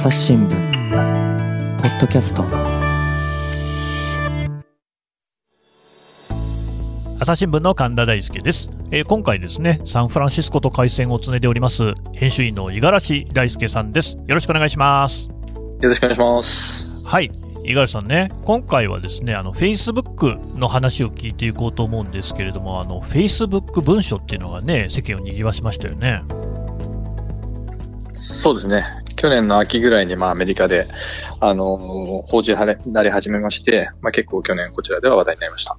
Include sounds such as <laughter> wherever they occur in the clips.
朝日新聞。ポッドキャスト。朝日新聞の神田大輔です、えー、今回ですねサンフランシスコと回線をつないでおります編集員の五十嵐大輔さんです。よろしくお願いします。よろしくお願いします。はい。五十嵐さんね今回はですねあのフェイスブックの話を聞いていこうと思うんですけれどもあのフェイスブック文書っていうのがね世間を賑わしましたよね。そうですね去年の秋ぐらいに、まあ、アメリカで、あの、報じられ始めまして、まあ、結構去年こちらでは話題になりました。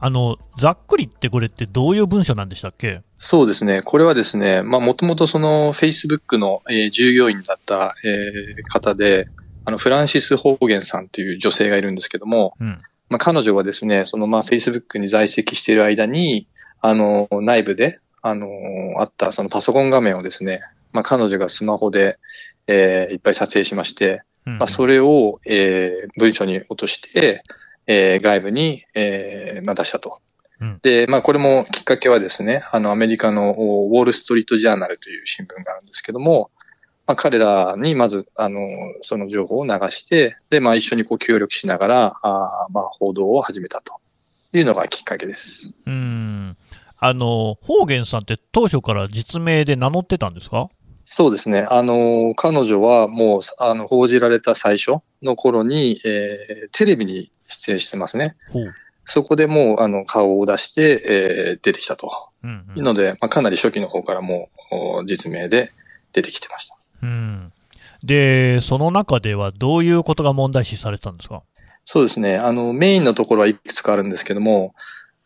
あの、ざっくりってこれってどういう文書なんでしたっけ？そうですね。これはですね、まあ、もともとその、Facebook の、えー、従業員だった、えー、方で、あの、フランシス・ホーゲンさんという女性がいるんですけども、うん、まあ、彼女はですね、その、まあ、Facebook に在籍している間に、あの、内部で、あの、あったそのパソコン画面をですね、まあ、彼女がスマホで、えー、いっぱい撮影しまして、うん、まあ、それを、えー、文書に落として、えー、外部に、えーまあ、出したと。うん、で、まあ、これもきっかけはですね、あの、アメリカのウォール・ストリート・ジャーナルという新聞があるんですけども、まあ、彼らにまず、あの、その情報を流して、で、まあ、一緒にこう協力しながら、あまあ、報道を始めたというのがきっかけです。うん。あの、ホーゲンさんって当初から実名で名乗ってたんですか？そうですね。あの、彼女はもう、あの、報じられた最初の頃に、えー、テレビに出演してますね。そこでもう、あの、顔を出して、えー、出てきたと。うんうん、ので、まあ、かなり初期の方からもう、実名で出てきてました。うん。で、その中ではどういうことが問題視されたんですか？そうですね。あの、メインのところはいくつかあるんですけども、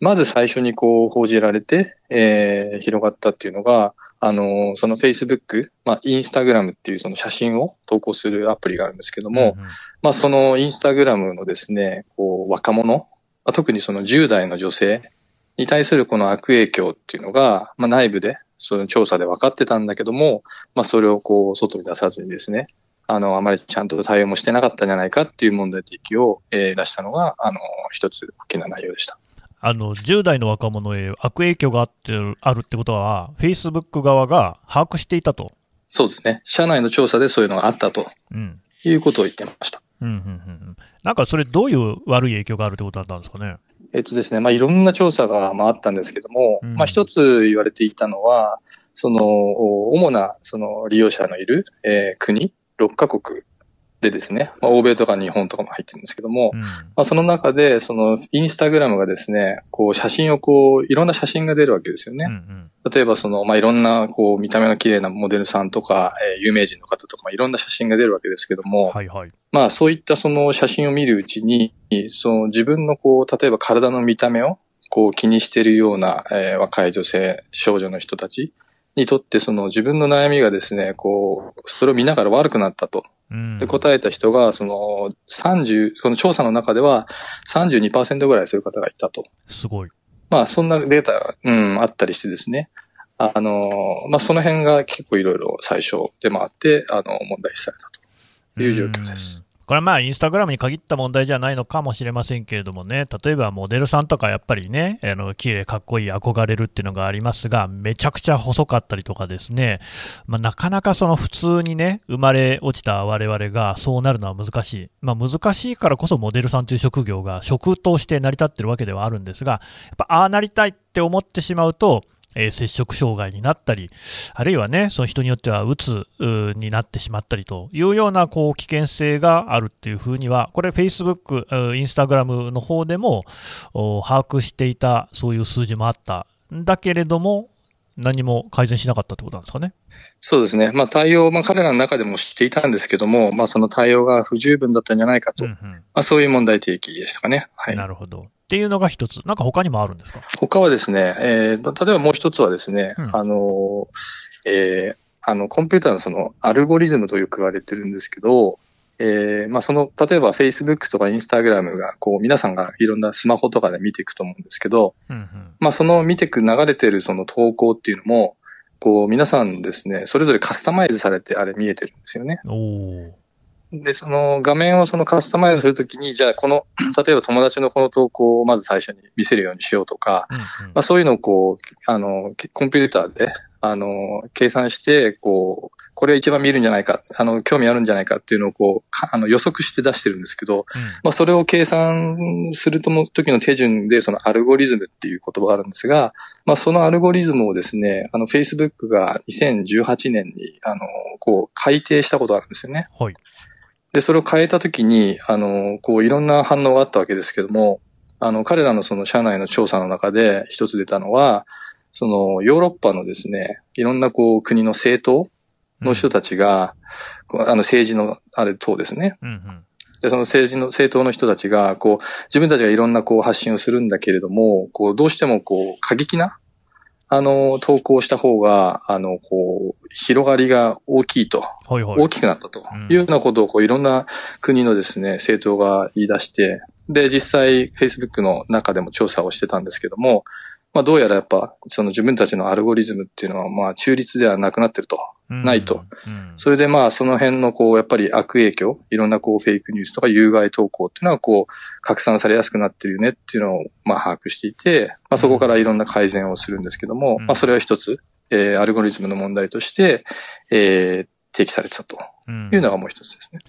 まず最初にこう報じられて、えー、広がったっていうのが、あの、その Facebook、まあ、Instagram っていうその写真を投稿するアプリがあるんですけども、うんうん、まあ、その Instagram のですね、こう、若者、まあ、特にその10代の女性に対するこの悪影響っていうのが、まあ、内部で、その調査で分かってたんだけども、まあ、それをこう、外に出さずにですね、あの、あまりちゃんと対応もしてなかったんじゃないかっていう問題提起を、えー、出したのが、あの、一つ大きな内容でした。あの10代の若者へ悪影響があってあるってことは、フェイスブック側が把握していたと。そうですね。社内の調査でそういうのがあったと、うん、いうことを言ってました。うんうんうんうんなんかそれ、どういう悪い影響があるってことだったんですかね？えっとですね、まあ、いろんな調査が、まあ、あったんですけども、うん、まあ、一つ言われていたのは、その、主な、その、利用者のいる、えー、国、6カ国でですね、まあ、欧米とか日本とかも入ってるんですけども、うん、まあ、その中で、その、インスタグラムがですね、こう、写真をこう、いろんな写真が出るわけですよね。うんうん、例えば、その、まあ、いろんな、こう、見た目の綺麗なモデルさんとか、えー、有名人の方とか、まあ、いろんな写真が出るわけですけども、はいはい。まあ、そういったその写真を見るうちに、その、自分のこう、例えば体の見た目を、こう、気にしているような、えー、若い女性、少女の人たち、にとってその自分の悩みがですね、こう、それを見ながら悪くなったと。で答えた人が、その30、その調査の中では32%ぐらいそういう方がいたと。すごい。まあ、そんなデータが、うん、あったりしてですね。あの、まあ、その辺が結構いろいろ最初出回って、あの、問題視されたという状況です。これはまあインスタグラムに限った問題じゃないのかもしれませんけれどもね、例えばモデルさんとかやっぱりね、あの綺麗かっこいい、憧れるっていうのがありますが、めちゃくちゃ細かったりとかですね、まあ、なかなかその普通にね、生まれ落ちた我々がそうなるのは難しい。まあ、難しいからこそモデルさんという職業が職として成り立ってるわけではあるんですが、やっぱああなりたいって思ってしまうと、えー、接触障害になったり、あるいはね、その人によってはうつになってしまったりというようなこう危険性があるっていうふうには、これ、Facebook、Instagram の方でも把握していた、そういう数字もあったんだけれども、何も改善しなかったってことなんですかね？そうですね。まあ対応、まあ彼らの中でも知っていたんですけども、まあその対応が不十分だったんじゃないかと。うんうん、まあそういう問題提起でしたかね。はい。なるほど。っていうのが一つ。なんか他にもあるんですか？他はですね、えー、例えばもう一つはですね、うん、あの、えー、あの、コンピューターのそのアルゴリズムとよく言われてるんですけど、えー、まあその、例えば Facebook とか Instagram が、こう皆さんがいろんなスマホとかで見ていくと思うんですけど、うんうん、まあその見てく流れてるその投稿っていうのも、こう皆さんですね、それぞれカスタマイズされてあれ見えてるんですよね。で、その画面をそのカスタマイズするときに、じゃあこの、<clears throat> 例えば友達のこの投稿をまず最初に見せるようにしようとか、うんうん、まあそういうのをこう、あの、コンピューターで、あの、計算して、こう、これ一番見るんじゃないか、あの、興味あるんじゃないかっていうのをこう、あの予測して出してるんですけど、うん、まあそれを計算するとも時の手順で、そのアルゴリズムっていう言葉があるんですが、まあそのアルゴリズムをですね、あの、Facebook が2018年に、あの、こう、改定したことがあるんですよね。はい。で、それを変えたときに、あの、こう、いろんな反応があったわけですけども、あの、彼らのその社内の調査の中で一つ出たのは、その、ヨーロッパのですね、いろんなこう、国の政党の人たちが、うん、あの政治のあれ党ですね。うんうんで、その政治の、政党の人たちが、こう、自分たちがいろんなこう発信をするんだけれども、こう、どうしてもこう、過激な、あの、投稿した方が、あの、こう、広がりが大きいと、はいはい、大きくなったと。いうようなことを、こう、いろんな国のですね、政党が言い出して、で、実際、Facebook の中でも調査をしてたんですけども、まあどうやらやっぱ、その自分たちのアルゴリズムっていうのは、まあ中立ではなくなってると。ないと。それでまあその辺のこう、やっぱり悪影響、いろんなこうフェイクニュースとか有害投稿っていうのはこう、拡散されやすくなってるよねっていうのをまあ把握していて、まあそこからいろんな改善をするんですけども、まあそれは一つ、えー、アルゴリズムの問題として、えー、提起されてたというのがもう一つですね。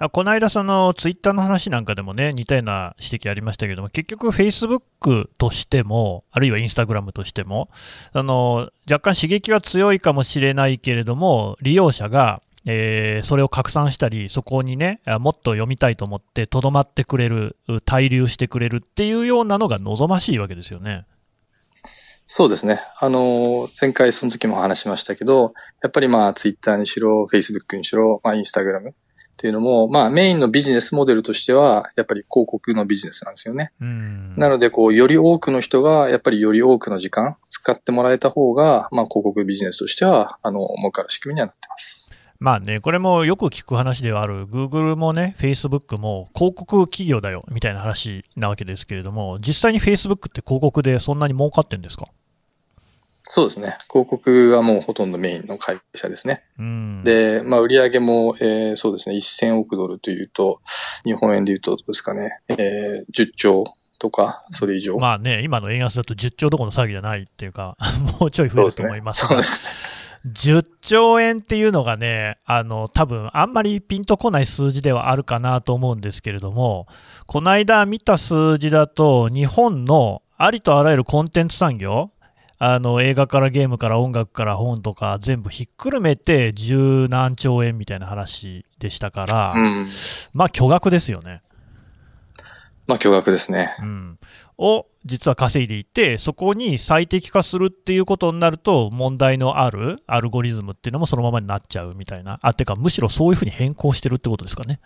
うん、この間、そのツイッターの話なんかでもね、似たような指摘ありましたけども、結局、フェイスブックとしても、あるいはインスタグラムとしても、あの若干刺激は強いかもしれないけれども、利用者がえー、それを拡散したり、そこにね、もっと読みたいと思って、とどまってくれる、滞留してくれるっていうようなのが望ましいわけですよね。そうですね。あの、前回その時も話しましたけど、やっぱりまあ、ツイッターにしろ、フェイスブックにしろ、まあ、インスタグラムっていうのも、まあ、メインのビジネスモデルとしては、やっぱり広告のビジネスなんですよね。なので、こう、より多くの人が、やっぱりより多くの時間使ってもらえた方が、まあ、広告ビジネスとしては、あの、儲かる仕組みにはなってます。まあね、これもよく聞く話ではある、Google もね、Facebook も広告企業だよみたいな話なわけですけれども、実際に Facebook って広告でそんなに儲かってんですか？そうですね。広告はもうほとんどメインの会社ですね。うん、で、まあ、売上も、えー、そうですね、1000億ドルというと、日本円で言うと、どうですかね、えー、10兆とか、それ以上。まあね、今の円安だと10兆どころの騒ぎじゃないっていうか、<laughs> もうちょい増えると思いますが。そうです10兆円っていうのがね、あの、多分あんまりピンとこない数字ではあるかなと思うんですけれども、この間見た数字だと、日本のありとあらゆるコンテンツ産業、あの映画からゲームから音楽から本とか全部ひっくるめて十何兆円みたいな話でしたから、うん、まあ巨額ですよね。まあ巨額ですね。うん。を実は稼いでいて、そこに最適化するっていうことになると、問題のあるアルゴリズムっていうのもそのままになっちゃうみたいな。あ、てかむしろそういうふうに変更してるってことですかね。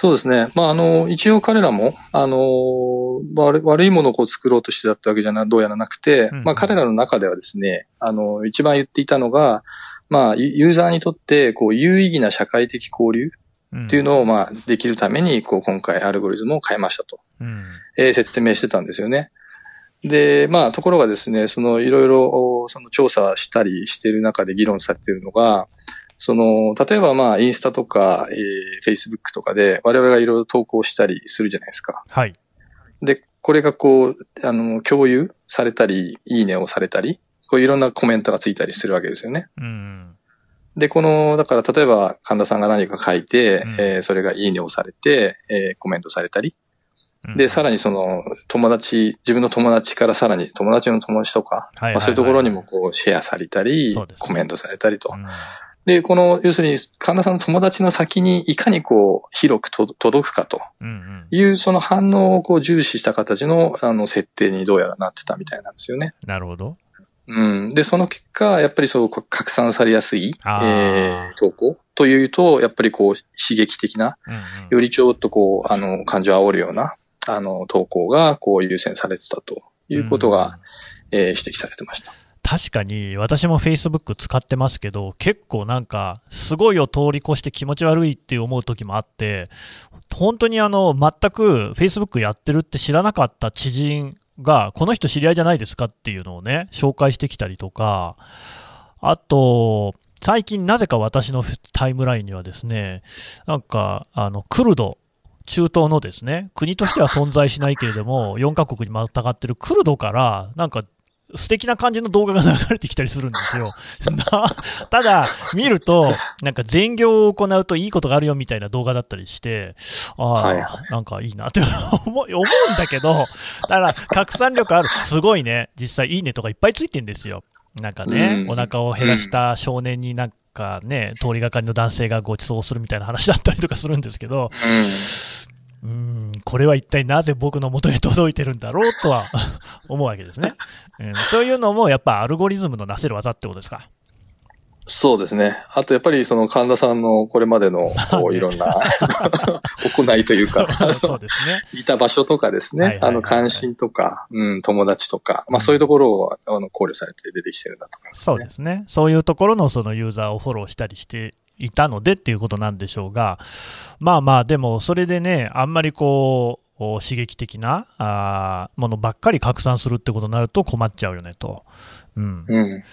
そうですね。まあ、あの、一応彼らも、あの、悪悪いものをこう作ろうとしてたってわけじゃな、どうやらなくて、うん、まあ、彼らの中ではですね、あの、一番言っていたのが、まあ、ユーザーにとって、こう、有意義な社会的交流っていうのを、まあ、できるために、こう、今回アルゴリズムを変えましたと、うん、えー、説明してたんですよね。で、まあ、ところがですね、その、いろいろ、その調査したりしている中で議論されているのが、その、例えばまあ、インスタとか、えー、Facebook とかで、我々がいろいろ投稿したりするじゃないですか。はい。で、これがこう、あの、共有されたり、いいねをされたり、こういろんなコメントがついたりするわけですよね。うん。で、この、だから例えば神田さんが何か書いて、うん、えー、それがいいねをされて、えー、コメントされたり。で、さらにその、友達、自分の友達からさらに友達の友達とか、まあ、そういうところにもこうシェアされたり、コメントされたりと。うんで、この、要するに、神田さんの友達の先にいかにこう、広く届くかという、その反応をこう重視した形の、あの、設定にどうやらなってたみたいなんですよね。なるほど。うん。で、その結果、やっぱりそう、拡散されやすい、えー、投稿というと、やっぱりこう、刺激的な、うんうん、よりちょっとこう、あの、感情を煽るような、あの、投稿が、こう、優先されてたということが、うん、えー、指摘されてました。確かに私も Facebook 使ってますけど、結構なんか、すごいを通り越して気持ち悪いって思う時もあって、本当にあの、全く Facebook やってるって知らなかった知人が、この人知り合いじゃないですかっていうのをね、紹介してきたりとか、あと、最近なぜか私のタイムラインにはですね、なんか、あの、クルド、中東のですね、国としては存在しないけれども、4カ国にまたがってるクルドから、なんか素敵な感じの動画が流れてきたりするんですよ。<laughs> ただ、見ると、なんか全業を行うといいことがあるよみたいな動画だったりして、ああ、はいはい、なんかいいなって思う <laughs> んだけど、だから拡散力ある、すごいね、実際いいねとかいっぱいついてるんですよ。なんかね、お腹を減らした少年になんかね、通りがかりの男性がご馳走するみたいな話だったりとかするんですけど、うん、これは一体なぜ僕の元に届いてるんだろうとは <laughs> 思うわけですね、<laughs> うん。そういうのもやっぱアルゴリズムのなせる技ってことですか？そうですね。あとやっぱりその神田さんのこれまでのこう <laughs> いろんな行いというかそうですね。いた場所とかですね。あの関心とか、うん、友達とか、まあそういうところをあの考慮されて出てきてるんだと思います、ね、そうですね。そういうところのそのユーザーをフォローしたりしていたのでっていうことなんでしょうが、まあまあ、でもそれでね、あんまりこう、刺激的なあものばっかり拡散するってことになると困っちゃうよねと。うん、うん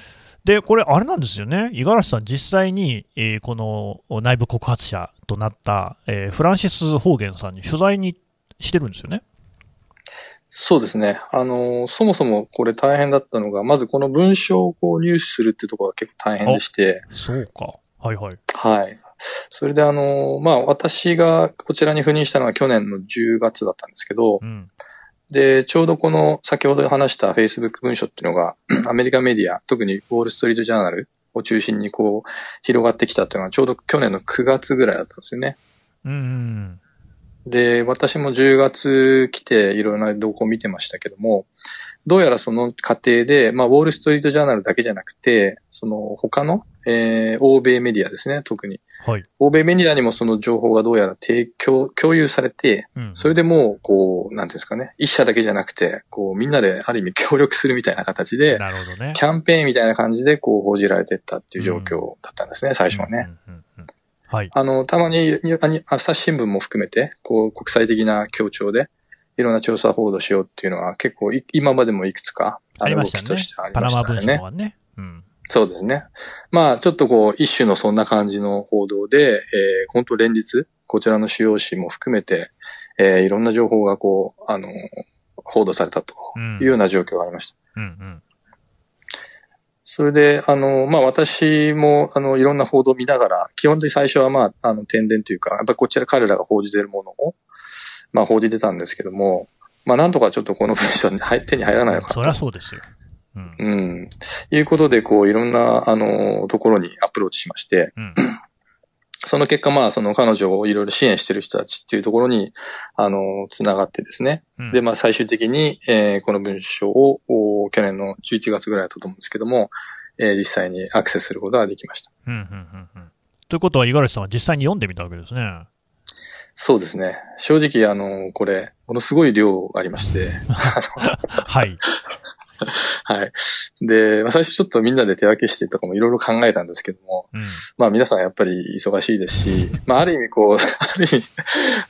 で、これ、あれなんですよね、五十嵐さん、実際に、えー、この内部告発者となった、えー、フランシス・ホーゲンさんに取材にしてるんですよね。そうですね。あの、そもそもこれ大変だったのが、まずこの文章をこう入手するってところが結構大変でして。そうか。はいはい。はい。それであの、まあ私がこちらに赴任したのは去年の10月だったんですけど、うん、で、ちょうどこの先ほど話した Facebook 文書っていうのが、<clears throat> アメリカメディア、特にウォールストリートジャーナルを中心にこう、広がってきたっていうのはちょうど去年の9月ぐらいだったんですよね。うん。で、私も10月来ていろんな動向を見てましたけども、どうやらその過程で、まあ、ウォールストリートジャーナルだけじゃなくて、その他の、えー、欧米メディアですね、特に。はい。欧米メディアにもその情報がどうやら提供、共有されて、うん、それでもう、こう、なんですかね、一社だけじゃなくて、こう、みんなである意味協力するみたいな形で、なるほどね。キャンペーンみたいな感じで、こう、報じられていったっていう状況だったんですね、うん、最初はね。うんうんうんはい。あの、たまに、朝日新聞も含めて、こう、国際的な協調で、いろんな調査報道しようっていうのは結構今までもいくつかありましたね。としてありましたね。パナマ文書はね。うん。そうですね。まあ、ちょっとこう、一種のそんな感じの報道で、えー、本当連日、こちらの主要紙も含めて、えー、いろんな情報がこう、あの、報道されたというような状況がありました。うん、うん、うんそれで、あの、まあ、私も、あの、いろんな報道を見ながら、基本的に最初は、まあ、あの、天然というか、やっぱりこちら彼らが報じているものを、まあ、報じてたんですけども、まあ、なんとかちょっとこの文章に手に入らないのかそりゃそうですよ。うん。うん。いうことで、こう、いろんな、あの、ところにアプローチしまして、うん、その結果、まあ、その彼女をいろいろ支援してる人たちっていうところに、あの、つながってですね。うん、で、まあ、最終的に、えー、この文章を、去年の11月ぐらいだったと思うんですけども、えー、実際にアクセスすることができました。うん、うん、うん。ということは、五十嵐さんは実際に読んでみたわけですね。そうですね。正直、あの、これ、ものすごい量ありまして。<laughs> はい。<laughs> はい。で、まあ、最初ちょっとみんなで手分けしてとかもいろいろ考えたんですけども、うん、まあ皆さんやっぱり忙しいですし、まあある意味こう、<laughs> ある意味、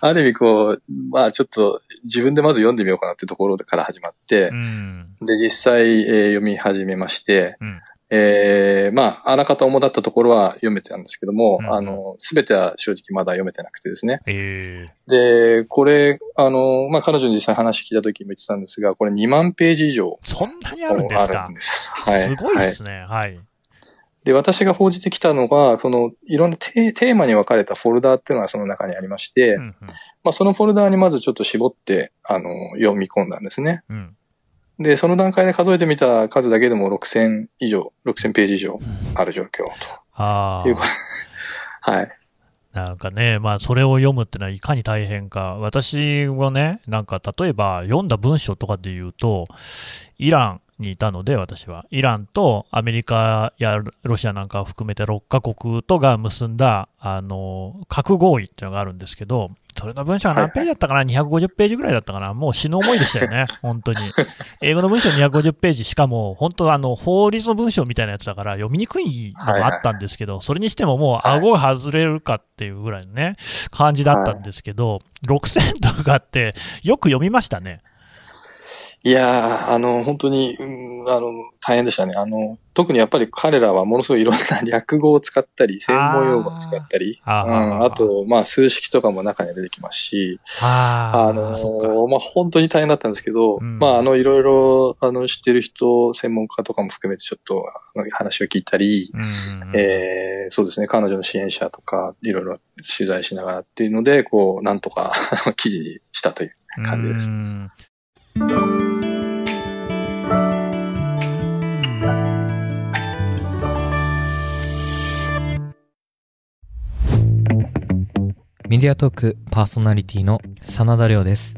ある意味こう、まあちょっと自分でまず読んでみようかなっていうところから始まって、うん、で、実際、えー、読み始めまして、うんえー、まあ、あらかた主だったところは読めてたんですけども、うん、あの、すべては正直まだ読めてなくてですね。えー、で、これ、あの、まあ、彼女に実際話聞いた時も言ってたんですが、これ2万ページ以上。そんなにあるんですか？すはい。すごいですね。はい。で、私が報じてきたのが、その、いろんなテーマに分かれたフォルダーっていうのがその中にありまして、うんうん、まあ、そのフォルダーにまずちょっと絞って、あの、読み込んだんですね。うんで、その段階で数えてみた数だけでも6000以上、6000ページ以上ある状況と。ああ。いうこと。<laughs> はい。なんかね、まあ、それを読むってのはいかに大変か。私はね、なんか例えば読んだ文章とかで言うと、イランにいたので、私は。イランとアメリカやロシアなんかを含めて6カ国とが結んだ、あの、核合意っていうのがあるんですけど、それの文章は何ページだったかな、はいはい、250ページぐらいだったかな、もう死ぬ思いでしたよね、<laughs> 本当に。英語の文章250ページ、しかも、本当あの、法律の文章みたいなやつだから、読みにくいのもあったんですけど、はいはい、それにしてももう、顎が外れるかっていうぐらいのね、感じだったんですけど、はい、6000とかあって、よく読みましたね。いやー、あの、本当に、うん、あの、大変でしたね。あの、特にやっぱり彼らはものすごいいろんな略語を使ったり、専門用語を使ったり、あーうん、あと、まあ、数式とかも中には出てきますし、ああの。まあ、本当に大変だったんですけど、うんまあ、あの、いろいろ、あの、知ってる人、専門家とかも含めてちょっと話を聞いたり、うんえーそうですね、彼女の支援者とか、いろいろ取材しながらっていうので、こう、なんとか記事にしたという。感じですメディアトークパーソナリティの真田亮です。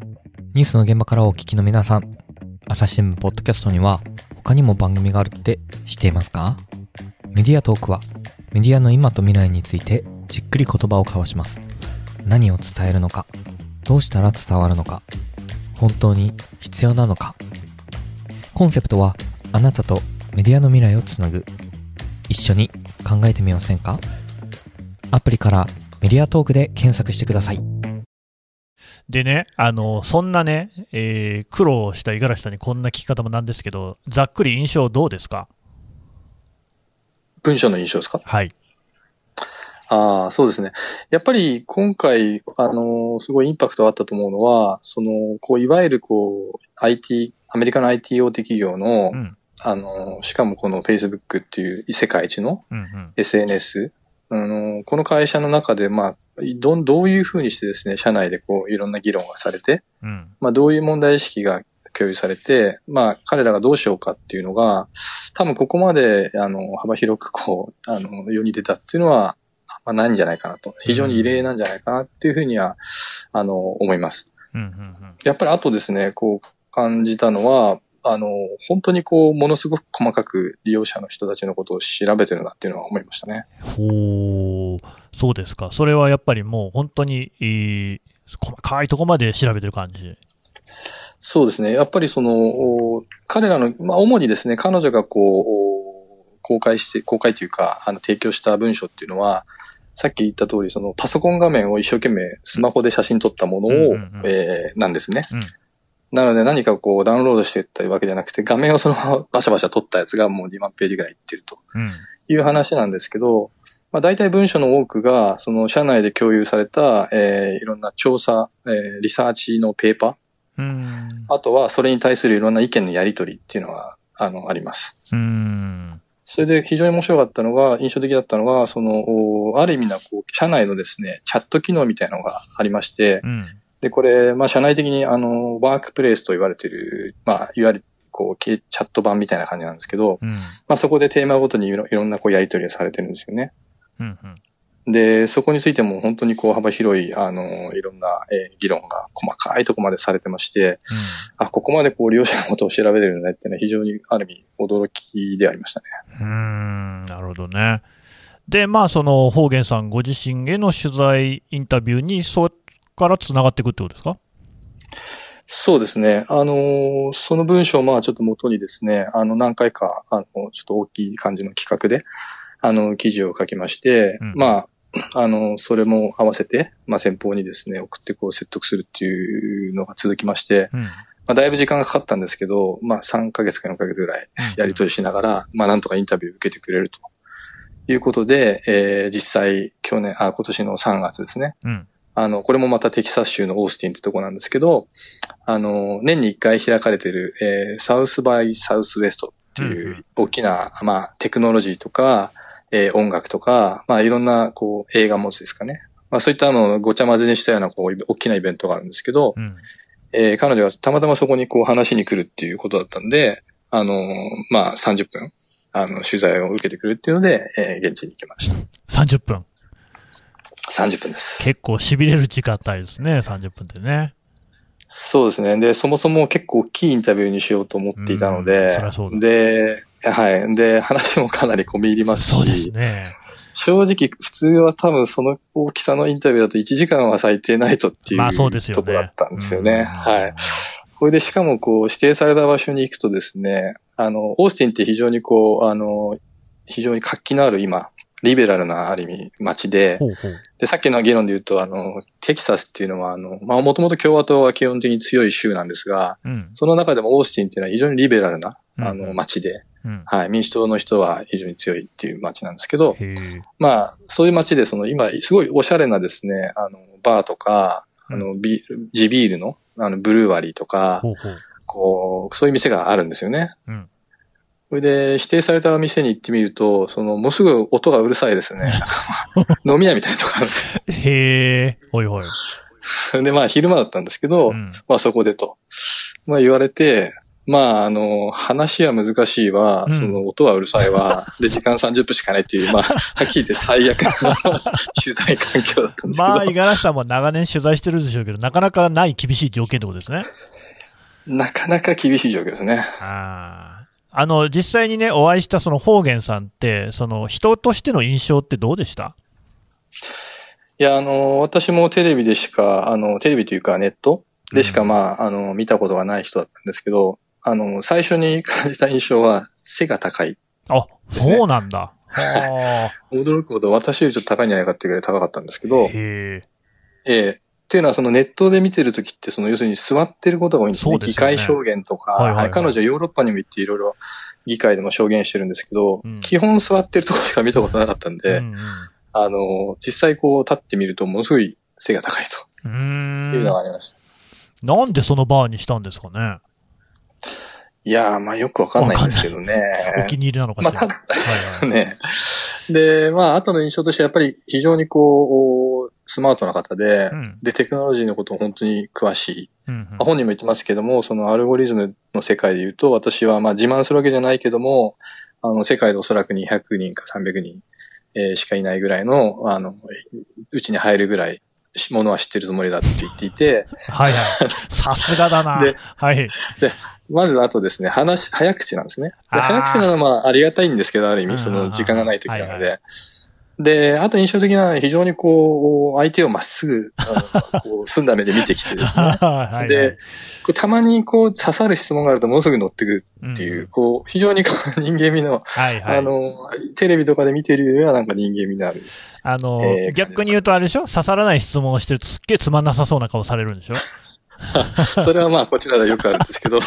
ニュースの現場からお聞きの皆さん、朝日新聞ポッドキャストには他にも番組があるって知っていますか？メディアトークはメディアの今と未来についてじっくり言葉を交わします。何を伝えるのか、どうしたら伝わるのか、本当に必要なのか。コンセプトはあなたとメディアの未来をつなぐ。一緒に考えてみませんか？アプリからメディアトークで検索してください。でね、あの、そんなね、えー苦労した五十嵐さんにこんな聞き方もなんですけど、ざっくり印象どうですか？文章の印象ですか？はい。ああ、そうですね。やっぱり今回、あの、すごいインパクトあったと思うのは、その、こう、いわゆるこう、IT、アメリカの IT 大手企業の、うん。あの、しかもこの Facebook っていう世界一の。SNS、あの、この会社の中で、まあ、どん、どういうふうにしてですね、社内でこう、いろんな議論がされて、うん。まあ、どういう問題意識が共有されて、まあ、彼らがどうしようかっていうのが、多分ここまで、あの、幅広くこう、あの、世に出たっていうのは、まあ、ないんじゃないかなと。非常に異例なんじゃないかなっていうふうには、あの、思います。うんうんやっぱりあとですね、こう、感じたのは、あの、本当にこう、ものすごく細かく利用者の人たちのことを調べてるなっていうのは思いましたね。うん。ほう、そうですか。それはやっぱりもう本当に、えー細かいとこまで調べてる感じ。そうですね。やっぱりその、お彼らの、まあ、主にですね、彼女がこう、お公開して、公開というか、あの、提供した文章っていうのは、さっき言った通り、その、パソコン画面を一生懸命スマホで写真撮ったものを、うんうんうんえーなんですね。うんなので何かこうダウンロードしていったわけじゃなくて、画面をそのまま <laughs> バシャバシャ撮ったやつがもう2万ページぐらいいってるとうん。いう話なんですけど、まあ大体文書の多くが、その社内で共有された、えーいろんな調査、えーリサーチのペーパー、うん。あとはそれに対するいろんな意見のやり取りっていうのは、あの、あります。うん。それで非常に面白かったのが、印象的だったのが、その、おある意味な、こう、社内のですね、チャット機能みたいなのがありまして、うん。で、これ、まあ、社内的に、あの、ワークプレイスと言われている、まあ、いわゆる、こう、チャット版みたいな感じなんですけど、うん。まあ、そこでテーマごとにいろいろんな、こう、やり取りがされてるんですよね。うん。うん。で、そこについても本当にこう幅広い、あの、いろんな、えー議論が細かいところまでされてまして、あ、ここまでこう利用者のことを調べてるんだねっていうのは非常にある意味驚きでありましたね。うーんなるほどね。で、まあ、その、方言さんご自身への取材、インタビューに、そこからつながっていくってことですか？そうですね。あのーその文章をまあちょっと元にですね、あの何回か、あの、ちょっと大きい感じの企画で、あの、記事を書きまして、うんまあ、あの、それも合わせて、まあ先方にですね、送ってこう説得するっていうのが続きまして、うん。まあだいぶ時間がかかったんですけど、まあ3ヶ月か4ヶ月ぐらいやり取りしながら、まあなんとかインタビューを受けてくれるということで、えー実際去年、あ、今年の3月ですね。うん。あの、これもまたテキサス州のオースティンってとこなんですけど、あの、年に1回開かれてる、えーサウスバイサウスウェストってうんいううん大きな、まあ、テクノロジーとか、えー音楽とか、まあ、いろんな、こう、映画もですかね。まあ、そういったのをごちゃ混ぜにしたような、こう、大きなイベントがあるんですけど、うん。えー彼女がたまたまそこにこう話しに来るっていうことだったんで、あのーまあ、30分、あの、取材を受けてくるっていうので、えー現地に行きました。30分。30分です。結構痺れる時間帯ですね、30分ってね。そうですね。で、そもそも結構大きいインタビューにしようと思っていたのうんでうだ、で、はい。で、話もかなり込み入りますそうですし、ね。正直普通は多分その大きさのインタビューだと1時間は最低ないとっていうまあそうですよね。とこだったんですようんね。はい。。これでしかもこう指定された場所に行くとですね、あの、オースティンって非常にこう、あの、非常に活気のある今、リベラルなある意味街で、ほうほう。で、さっきの議論で言うと、あの、テキサスっていうのは、あの、まあ、もともと共和党は基本的に強い州なんですが、うん。その中でもオースティンっていうのは非常にリベラルな、あの、うん街で、うん。はい、民主党の人は非常に強いっていう街なんですけど。まあ、そういう街で、その今、すごいおしゃれなですね、あの、バーとか、あの、ビ地ビールの、あの、ブルーワリーとか、ほうほう。こう、そういう店があるんですよね。うん。それで、指定された店に行ってみると、その、もうすぐ音がうるさいですね。<laughs> 飲み屋みたいなとこなんですへえ。ほいほい。よ。で、まあ、昼間だったんですけど、うん。まあ、そこでと。まあ、言われて、まあ、あの、話は難しいわ、うんその、音はうるさいわ、で、時間30分しかないっていう、まあ、はっきり言って最悪な <laughs> 取材環境だったんですけど、まあ、五十嵐さんも長年取材してるでしょうけど、なかなかない厳しい条件ってことですね。なかなか厳しい状況ですね。ああ。あの、実際にね、お会いしたその方言さんって、その人としての印象ってどうでした？いや、あの、私もテレビでしか、あの、テレビというかネットでしか、うんまあ、あの、見たことがない人だったんですけど、あの、最初に感じた印象は、背が高い。ねそうなんだ。は <laughs> 驚くほど私よりちょっと高いんじゃないかっていうぐらい高かったんですけあ。ど、へえ。ええっていうのは、そのネットで見てるときって、その要するに座ってることが多いんですね。そうですよね議会証言とか、はいはいはいはい彼女はヨーロッパにも行っていろいろ議会でも証言してるんですけど、うん基本座ってるところしか見たことなかったんで、うんうんあの、実際こう立ってみるとものすごい背が高いというのん。がありました。なんでそのバーにしたんですかね？いやー、まあよくわかんないんですけどね。お気に入りなのかしまあ、ら。た、はいはい。<laughs> ね。で、まあ、後の印象としてやっぱり非常にこう、スマートな方で、うんで、テクノロジーのことを本当に詳しい。うんうんまあ本人も言ってますけども、そのアルゴリズムの世界で言うと、私はまあ自慢するわけじゃないけども、あの、世界でおそらく200人か300人、えーしかいないぐらいの、あの、うちに入るぐらい、ものは知ってるつもりだって言っていて、はいはい。さすがだな。ではい。まずあとですね、話、早口なんですね。で早口なのはまあありがたいんですけど、ある意味、その時間がない時なのはいで。で、あと印象的なのは非常にこう、相手をまっすぐ、こう、<laughs> 澄んだ目で見てきてですね。はいはい。で、たまにこう、刺さる質問があるとものすぐ乗ってくるうんっていう、こう、非常にこう <laughs> 人間味の、はいはい。あの、テレビとかで見てるよりはなんか人間味のある。あの、えー逆に言うとあれでしょ？刺さらない質問をしてるとすっげえつまんなさそうな顔されるんでしょ？<laughs> それはまあ、こちらではよくあるんですけど、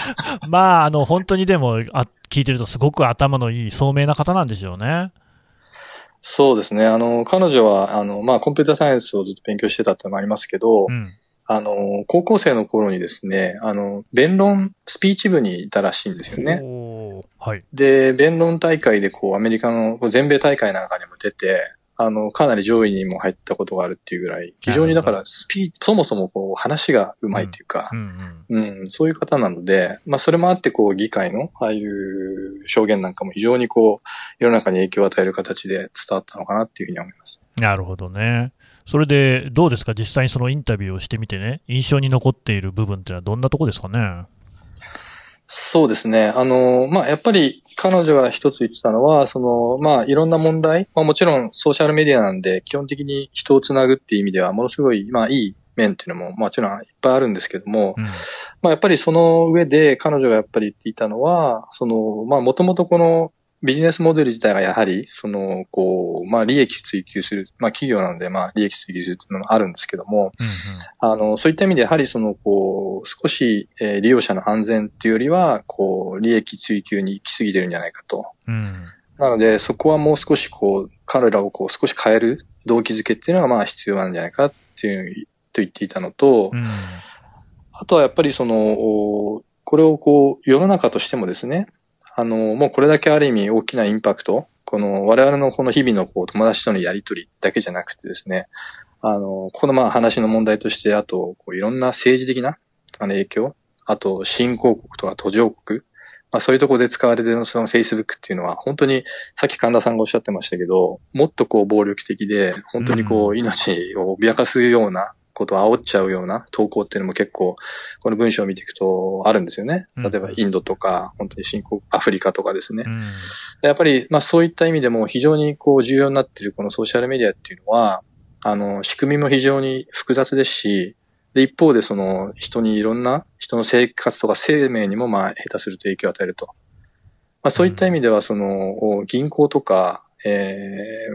まあ、あの、本当にでも、あ聞いてるとすごく頭のいい、聡明な方なんでしょうね。そうですね。あの、彼女は、あの、まあ、コンピューターサイエンスをずっと勉強してたってのもありますけど、うん。あの、高校生の頃にですね、あの、弁論、スピーチ部にいたらしいんですよね。はい。で、弁論大会でこう、アメリカの全米大会なんかにも出て、あの、かなり上位にも入ったことがあるっていうぐらい、非常にだから、スピーチ、そもそもこう、話がうまいっていうかう、んうん。うん、そういう方なので、まあ、それもあって、こう、議会の、ああいう証言なんかも非常にこう、世の中に影響を与える形で伝わったのかなっていうふうに思います。なるほどね。それで、どうですか？実際にそのインタビューをしてみてね、印象に残っている部分っていうのはどんなとこですかね？そうですね。あの、まあ、やっぱり彼女が一つ言ってたのは、その、まあ、いろんな問題、まあ、もちろんソーシャルメディアなんで、基本的に人をつなぐっていう意味では、ものすごい、まあ、いい面っていうのも、もちろんいっぱいあるんですけども、うん。まあ、やっぱりその上で彼女がやっぱり言っていたのは、その、まあ、もともとこのビジネスモデル自体がやはり、その、こう、まあ、利益追求する、まあ、企業なので、まあ、利益追求するっていうのもあるんですけども、あの、そういった意味でやはりその、こう、少し、えー利用者の安全っていうよりは、こう、利益追求に行き過ぎてるんじゃないかと。うん。うん。なので、そこはもう少しこう、彼らをこう、少し変える動機づけっていうのがまあ必要なんじゃないかっていう、と言っていたのと、うん。あとはやっぱりその、おこれをこう、世の中としてもですね、あの、もうこれだけある意味大きなインパクト、この我々のこの日々のこう友達とのやりとりだけじゃなくてですね、あの、このまあ話の問題として、あと、こういろんな政治的なあの影響、あと新興国とか途上国、まあそういうところで使われているその Facebook っていうのは本当にさっき神田さんがおっしゃってましたけど、もっとこう暴力的で、本当にこうう命を脅かすようなことを煽っちゃうような投稿っていうのも結構この文章を見ていくとあるんですよね。例えばインドとか、本当に新興、アフリカとかですねう。ん。やっぱり、まあそういった意味でも非常にこう重要になっているこのソーシャルメディアっていうのは、あの、仕組みも非常に複雑ですし、で、一方でその人にいろんな人の生活とか生命にもまあ下手すると影響を与えると。まあそういった意味ではその銀行とか、え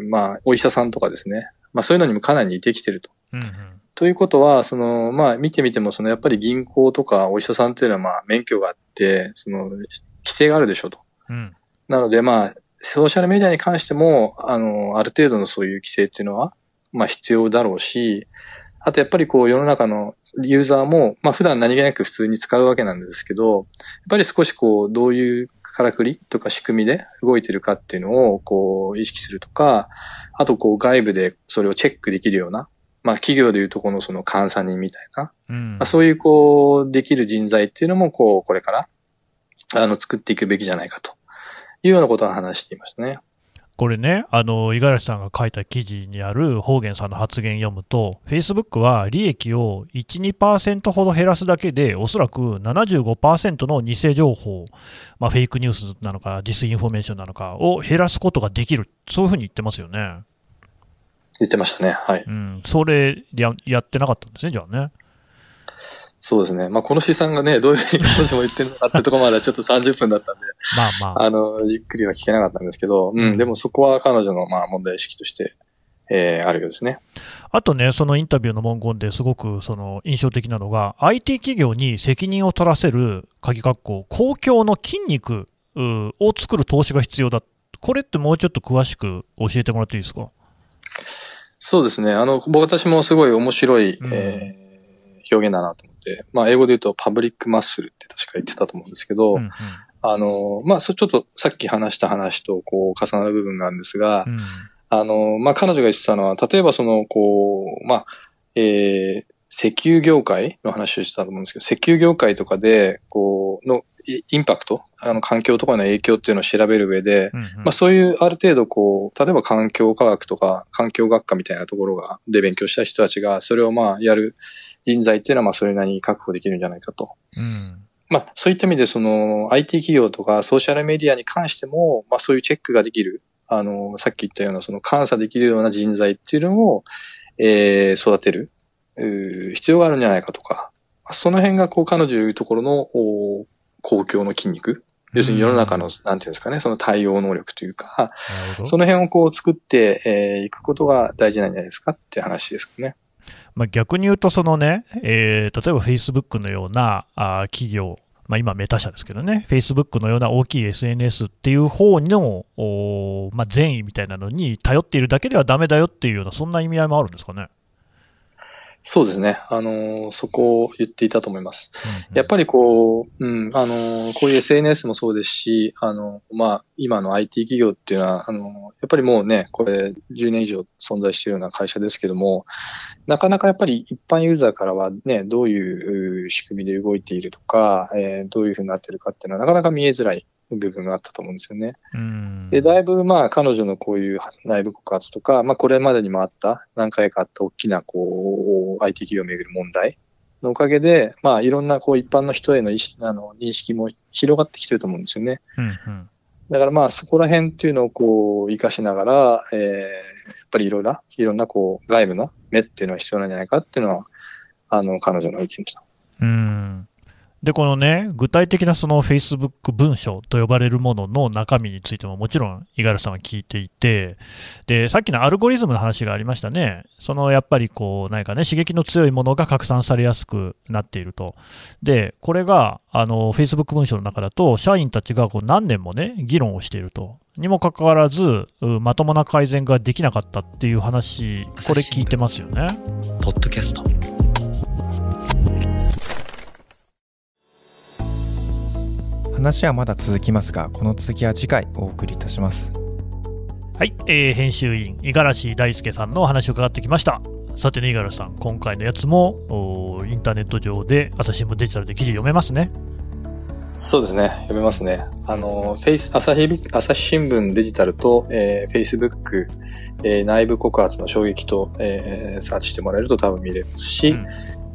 ー、まあ、お医者さんとかですね。まあ、そういうのにもかなり似てきてると。うんうんということは、その、まあ、見てみても、その、やっぱり銀行とかお医者さんっていうのは、まあ、免許があって、その、規制があるでしょうと。うんなので、まあ、ソーシャルメディアに関しても、あの、ある程度のそういう規制っていうのは、まあ、必要だろうし、あと、やっぱりこう、世の中のユーザーも、まあ、普段何気なく普通に使うわけなんですけど、やっぱり少しこう、どういうからくりとか仕組みで動いてるかっていうのを、こう、意識するとか、あと、こう、外部でそれをチェックできるような、まあ、企業でいうとこのその監査人みたいな、うんまあ、そういうこう、できる人材っていうのも、こう、これから、あの、作っていくべきじゃないかというようなことを話していましたね。これね、あの五十嵐さんが書いた記事にあるホーゲンさんの発言読むと、Facebook は利益を1、2%ほど減らすだけで、おそらく75%の偽情報、まあ、フェイクニュースなのか、 disinformation なのかを減らすことができる、そういうふうに言ってますよね。言ってましたね。はい。うん、それややってなかったんですね、じゃあね。そうですね。まあ、この試算がね、どういうふうに彼女も言ってるのかってところまではちょっと30分だったんで、まあまあ。あの、じっくりは聞けなかったんですけど、うん、でもそこは彼女の、まあ、問題意識として、えー、あるようですね。あとね、そのインタビューの文言ですごくその印象的なのが、IT 企業に責任を取らせる鍵括弧公共の筋肉を作る投資が必要だ。これってもうちょっと詳しく教えてもらっていいですか？そうですね。あの、僕私もすごい面白い、うん。えー表現だなと思って、まあ、英語で言うとパブリックマッスルって確か言ってたと思うんですけど、うんあの、まあ、そちょっとさっき話した話とこう重なる部分があるんですが、うん。あの、まあ、彼女が言ってたのは、例えばその、こう、まあ、えー石油業界の話をしてたと思うんですけど、石油業界とかで、こう、の、イインパクト、あの、環境とかへの影響っていうのを調べる上で、うんうん。まあそういうある程度こう、例えば環境科学とか環境学科みたいなところが、で勉強した人たちが、それをまあやる人材っていうのはまあそれなりに確保できるんじゃないかと。うん。まあそういった意味でその IT 企業とかソーシャルメディアに関しても、まあそういうチェックができる、あの、さっき言ったようなその監査できるような人材っていうのを、えー育てる、必要があるんじゃないかとか、まあその辺がこう彼女言うところのお公共の筋肉、要するに世の中の、なんていうんですかね、その対応能力というか、その辺をこう作ってい、えくことが大事なんじゃないですかって話ですかね。まあ、逆に言うと、そのね、えー例えば Facebook のようなあー企業、まあ、今、メタ社ですけどね、Facebook のような大きい SNS っていう方の、おーまあ、善意みたいなのに頼っているだけではダメだよっていうような、そんな意味合いもあるんですかね。そうですね。あのーそこを言っていたと思います。うんやっぱりこう、うん、あのーこういう SNS もそうですし、あの、まあ、今の IT 企業っていうのは、あの、やっぱりもうね、これ10年以上存在しているような会社ですけども、なかなかやっぱり一般ユーザーからはね、どういうう仕組みで動いているとか、えーどういうふうになってるかっていうのはなかなか見えづらい部分があったと思うんですよね。うんで、だいぶまあ彼女のこういう内部告発とか、まあこれまでにもあった、何回かあった大きなこう、IT 企業をめぐる問題のおかげで、まあいろんなこう一般の人への意識あの認識も広がってきてると思うんですよね。うんうんだからまあそこら辺っていうのをこう活かしながら、えー、やっぱりいろいろ、いろんなこう外部の目っていうのは必要なんじゃないかっていうのは、あの彼女の意見です。うんで、このね、具体的なその Facebook 文書と呼ばれるものの中身についてももちろん、五十嵐さんは聞いていて、で、さっきのアルゴリズムの話がありましたね。そのやっぱりこう、何かね、刺激の強いものが拡散されやすくなっていると。で、これが、あの、Facebook 文書の中だと、社員たちがこう何年もね、議論をしていると。にもかかわらず、まともな改善ができなかったっていう話、これ聞いてますよね。ポッドキャスト。話はまだ続きますが、この続きは次回お送りいたします。はい、えー編集員、五十嵐大輔さんのお話を伺ってきました。さてね、五十嵐さん、今回のやつもインターネット上で、朝日新聞デジタルで記事読めますね。そうですね。読めますね。あの、フェイス、朝日、朝日新聞デジタルと、えー、Facebook、えー内部告発の衝撃と、えーサーチしてもらえると多分見れますし、うん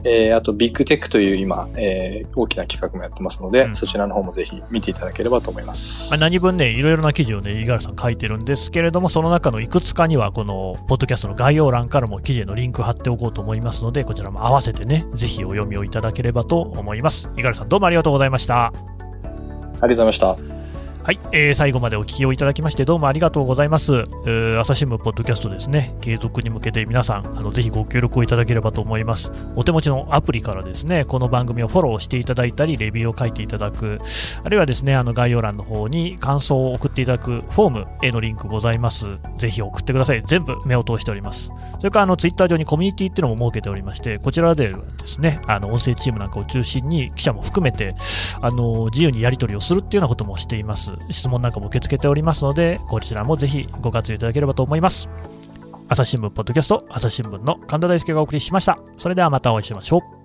えーあとビッグテックという今、えー大きな企画もやってますので、うんそちらの方もぜひ見ていただければと思います。まあ、何分ね、いろいろな記事をね、五十嵐さん書いてるんですけれども、その中のいくつかには、この、ポッドキャストの概要欄からも記事へのリンク貼っておこうと思いますので、こちらも合わせてね、ぜひお読みをいただければと思います。五十嵐さん、どうもありがとうございました。ありがとうございました。はい、えー、最後までお聞きをいただきましてどうもありがとうございます。えー、朝日新聞ポッドキャストですね、継続に向けて皆さん、あのぜひご協力をいただければと思います。お手持ちのアプリからですね、この番組をフォローしていただいたり、レビューを書いていただく、あるいはですね、あの概要欄の方に感想を送っていただくフォームへのリンクございます。ぜひ送ってください。全部目を通しております。それからあのツイッター上にコミュニティっていうのも設けておりまして、こちらでですね、あの音声チームなんかを中心に記者も含めて、あの自由にやり取りをするっていうようなこともしていますます。質問なんかも受け付けておりますので、こちらもぜひご活用いただければと思います。朝日新聞ポッドキャスト、朝日新聞の神田大輔がお送りしました。それではまたお会いしましょう。